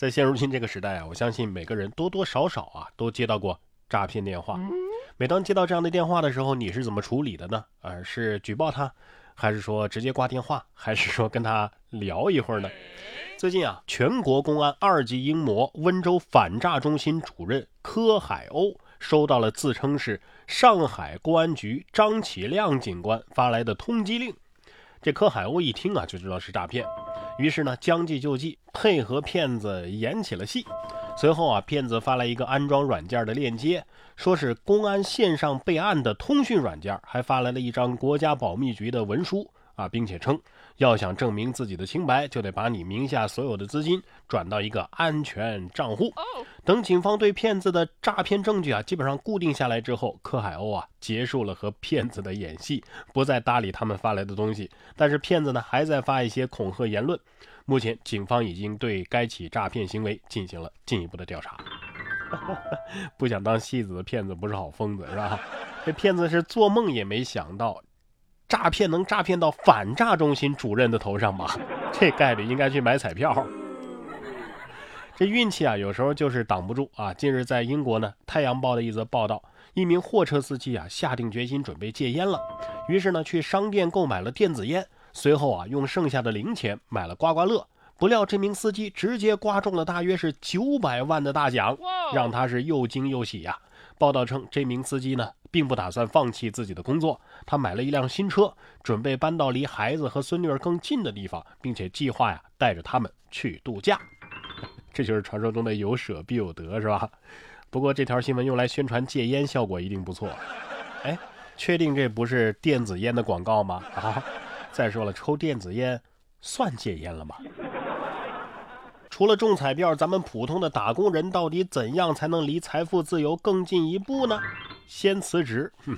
在现如今这个时代啊，我相信每个人多多少少啊都接到过诈骗电话。每当接到这样的电话的时候，你是怎么处理的呢？啊，是举报他，还是说直接挂电话，还是说跟他聊一会儿呢？最近啊，全国公安二级英模温州反诈中心主任柯海鸥收到了自称是上海公安局张启亮警官发来的通缉令。这柯海鸥一听啊，就知道是诈骗，于是呢，将计就计，配合骗子演起了戏。随后啊，骗子发来一个安装软件的链接，说是公安线上备案的通讯软件，还发来了一张国家保密局的文书啊，并且称。要想证明自己的清白，就得把你名下所有的资金转到一个安全账户。等警方对骗子的诈骗证据啊基本上固定下来之后，柯海鸥啊结束了和骗子的演戏，不再搭理他们发来的东西。但是骗子呢还在发一些恐吓言论。目前警方已经对该起诈骗行为进行了进一步的调查。不想当戏子的骗子不是好疯子是吧？这骗子是做梦也没想到。诈骗能诈骗到反诈中心主任的头上吗？这概率应该去买彩票。这运气啊，有时候就是挡不住啊。近日在英国呢，《太阳报》的一则报道，一名货车司机啊，下定决心准备戒烟了，于是呢，去商店购买了电子烟，随后啊，用剩下的零钱买了刮刮乐，不料这名司机直接刮中了大约是九百万的大奖，让他是又惊又喜呀。报道称，这名司机呢，并不打算放弃自己的工作，他买了一辆新车，准备搬到离孩子和孙女儿更近的地方，并且计划呀，带着他们去度假。这就是传说中的有舍必有得，是吧？不过这条新闻用来宣传戒烟，效果一定不错。哎，确定这不是电子烟的广告吗？啊，再说了，抽电子烟算戒烟了吗？除了中彩票，咱们普通的打工人到底怎样才能离财富自由更进一步呢？先辞职，哼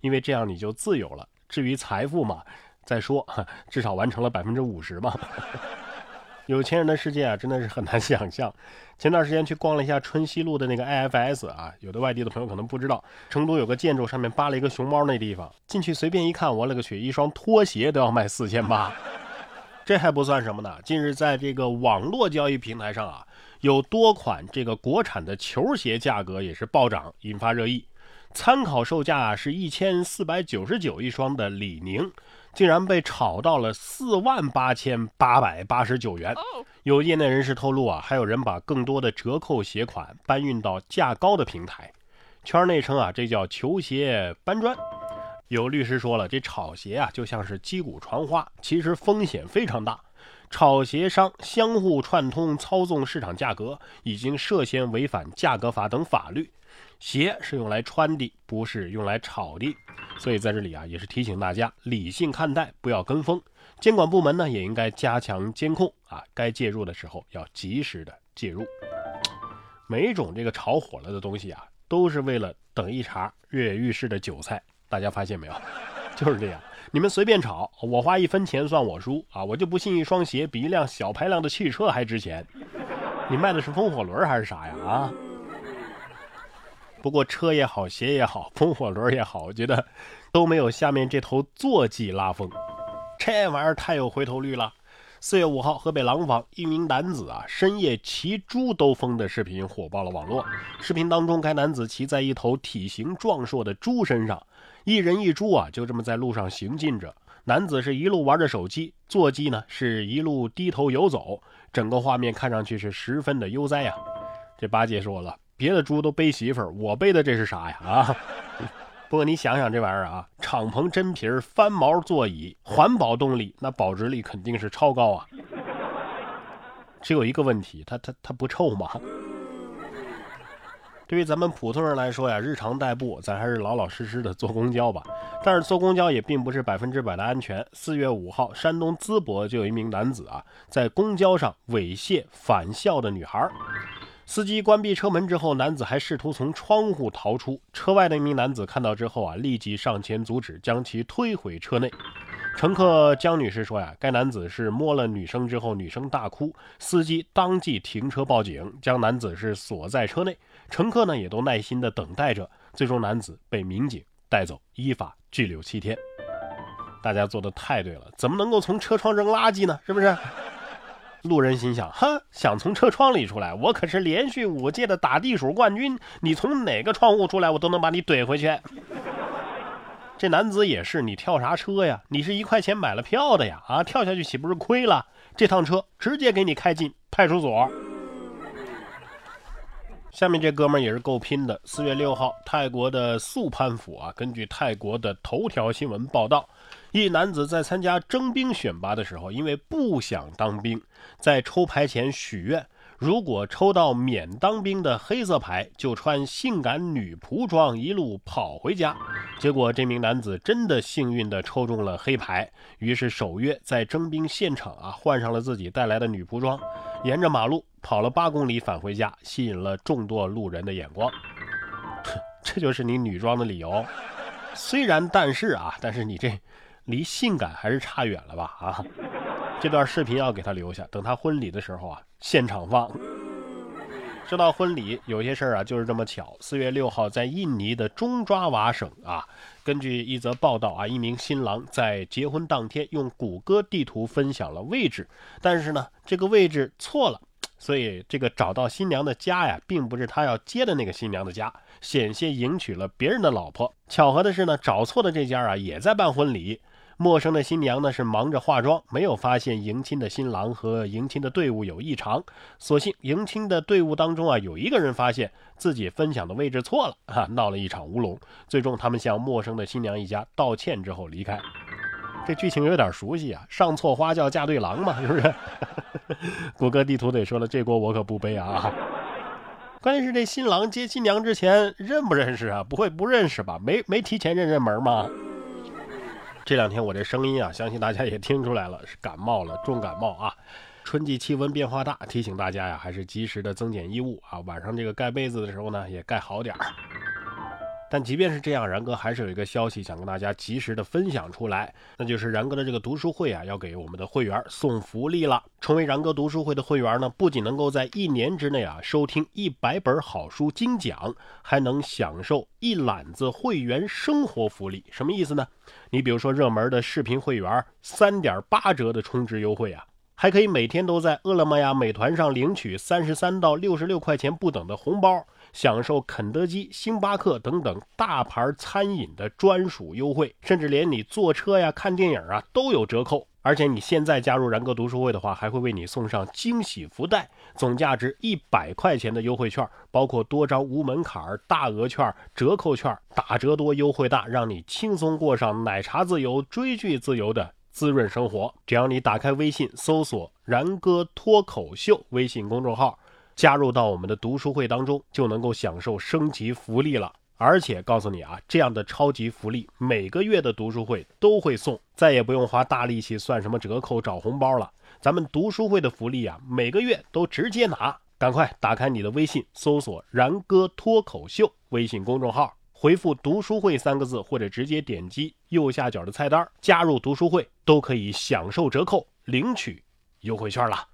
因为这样你就自由了。至于财富嘛，再说，至少完成了百分之五十嘛。有钱人的世界啊，真的是很难想象。前段时间去逛了一下春熙路的那个 IFS 啊，有的外地的朋友可能不知道，成都有个建筑上面扒了一个熊猫那地方，进去随便一看，我勒个去，一双拖鞋都要卖四千八。这还不算什么呢。近日，在这个网络交易平台上啊，有多款这个国产的球鞋价格也是暴涨，引发热议。参考售价是一千四百九十九一双的李宁，竟然被炒到了四万八千八百八十九元。有业内人士透露啊，还有人把更多的折扣鞋款搬运到价高的平台。圈内称啊，这叫球鞋搬砖。有律师说了，这炒鞋啊就像是击鼓传花，其实风险非常大。炒鞋商相互串通操纵市场价格，已经涉嫌违反价格法等法律。鞋是用来穿的，不是用来炒的。所以在这里啊，也是提醒大家理性看待，不要跟风。监管部门呢也应该加强监控啊，该介入的时候要及时的介入。每一种这个炒火了的东西啊，都是为了等一茬跃跃欲试的韭菜。大家发现没有，就是这样。你们随便炒，我花一分钱算我输啊！我就不信一双鞋比一辆小排量的汽车还值钱。你卖的是风火轮还是啥呀？啊！不过车也好，鞋也好，风火轮也好，我觉得都没有下面这头坐骑拉风。这玩意儿太有回头率了。四月五号，河北廊坊一名男子啊，深夜骑猪兜风的视频火爆了网络。视频当中，该男子骑在一头体型壮硕的猪身上，一人一猪啊，就这么在路上行进着。男子是一路玩着手机，坐骑呢是一路低头游走，整个画面看上去是十分的悠哉呀。这八戒说了，别的猪都背媳妇儿，我背的这是啥呀？啊！不过你想想这玩意儿啊，敞篷真皮翻毛座椅，环保动力，那保值率肯定是超高啊。只有一个问题，它它它不臭吗？对于咱们普通人来说呀，日常代步，咱还是老老实实的坐公交吧。但是坐公交也并不是百分之百的安全。四月五号，山东淄博就有一名男子啊，在公交上猥亵返校的女孩。司机关闭车门之后，男子还试图从窗户逃出。车外的一名男子看到之后啊，立即上前阻止，将其推回车内。乘客江女士说呀，该男子是摸了女生之后，女生大哭，司机当即停车报警，将男子是锁在车内。乘客呢也都耐心的等待着，最终男子被民警带走，依法拘留七天。大家做的太对了，怎么能够从车窗扔垃圾呢？是不是？路人心想：哼，想从车窗里出来，我可是连续五届的打地鼠冠军，你从哪个窗户出来，我都能把你怼回去。这男子也是，你跳啥车呀？你是一块钱买了票的呀？啊，跳下去岂不是亏了？这趟车直接给你开进派出所。下面这哥们儿也是够拼的。四月六号，泰国的素攀府啊，根据泰国的头条新闻报道，一男子在参加征兵选拔的时候，因为不想当兵，在抽牌前许愿。如果抽到免当兵的黑色牌，就穿性感女仆装一路跑回家。结果这名男子真的幸运地抽中了黑牌，于是守约在征兵现场啊换上了自己带来的女仆装，沿着马路跑了八公里返回家，吸引了众多路人的眼光。这就是你女装的理由？虽然但是啊，但是你这离性感还是差远了吧？啊！这段视频要给他留下，等他婚礼的时候啊，现场放。说到婚礼，有些事儿啊，就是这么巧。四月六号，在印尼的中爪哇省啊，根据一则报道啊，一名新郎在结婚当天用谷歌地图分享了位置，但是呢，这个位置错了，所以这个找到新娘的家呀，并不是他要接的那个新娘的家，险些迎娶了别人的老婆。巧合的是呢，找错的这家啊，也在办婚礼。陌生的新娘呢是忙着化妆，没有发现迎亲的新郎和迎亲的队伍有异常。所幸迎亲的队伍当中啊，有一个人发现自己分享的位置错了啊，闹了一场乌龙。最终他们向陌生的新娘一家道歉之后离开。这剧情有点熟悉啊，上错花轿嫁对郎嘛，是不是？谷歌地图得说了，这锅我可不背啊。关键是这新郎接新娘之前认不认识啊？不会不认识吧？没没提前认认门吗？这两天我这声音啊，相信大家也听出来了，是感冒了，重感冒啊。春季气温变化大，提醒大家呀，还是及时的增减衣物啊。晚上这个盖被子的时候呢，也盖好点儿。但即便是这样，然哥还是有一个消息想跟大家及时的分享出来，那就是然哥的这个读书会啊，要给我们的会员送福利了。成为然哥读书会的会员呢，不仅能够在一年之内啊收听一百本好书精讲，还能享受一揽子会员生活福利。什么意思呢？你比如说热门的视频会员，三点八折的充值优惠啊。还可以每天都在饿了么呀、美团上领取三十三到六十六块钱不等的红包，享受肯德基、星巴克等等大牌餐饮的专属优惠，甚至连你坐车呀、看电影啊都有折扣。而且你现在加入然哥读书会的话，还会为你送上惊喜福袋，总价值一百块钱的优惠券，包括多张无门槛大额券、折扣券，打折多、优惠大，让你轻松过上奶茶自由、追剧自由的。滋润生活，只要你打开微信搜索“然哥脱口秀”微信公众号，加入到我们的读书会当中，就能够享受升级福利了。而且告诉你啊，这样的超级福利，每个月的读书会都会送，再也不用花大力气算什么折扣找红包了。咱们读书会的福利啊，每个月都直接拿。赶快打开你的微信，搜索“然哥脱口秀”微信公众号。回复“读书会”三个字，或者直接点击右下角的菜单加入读书会，都可以享受折扣，领取优惠券了。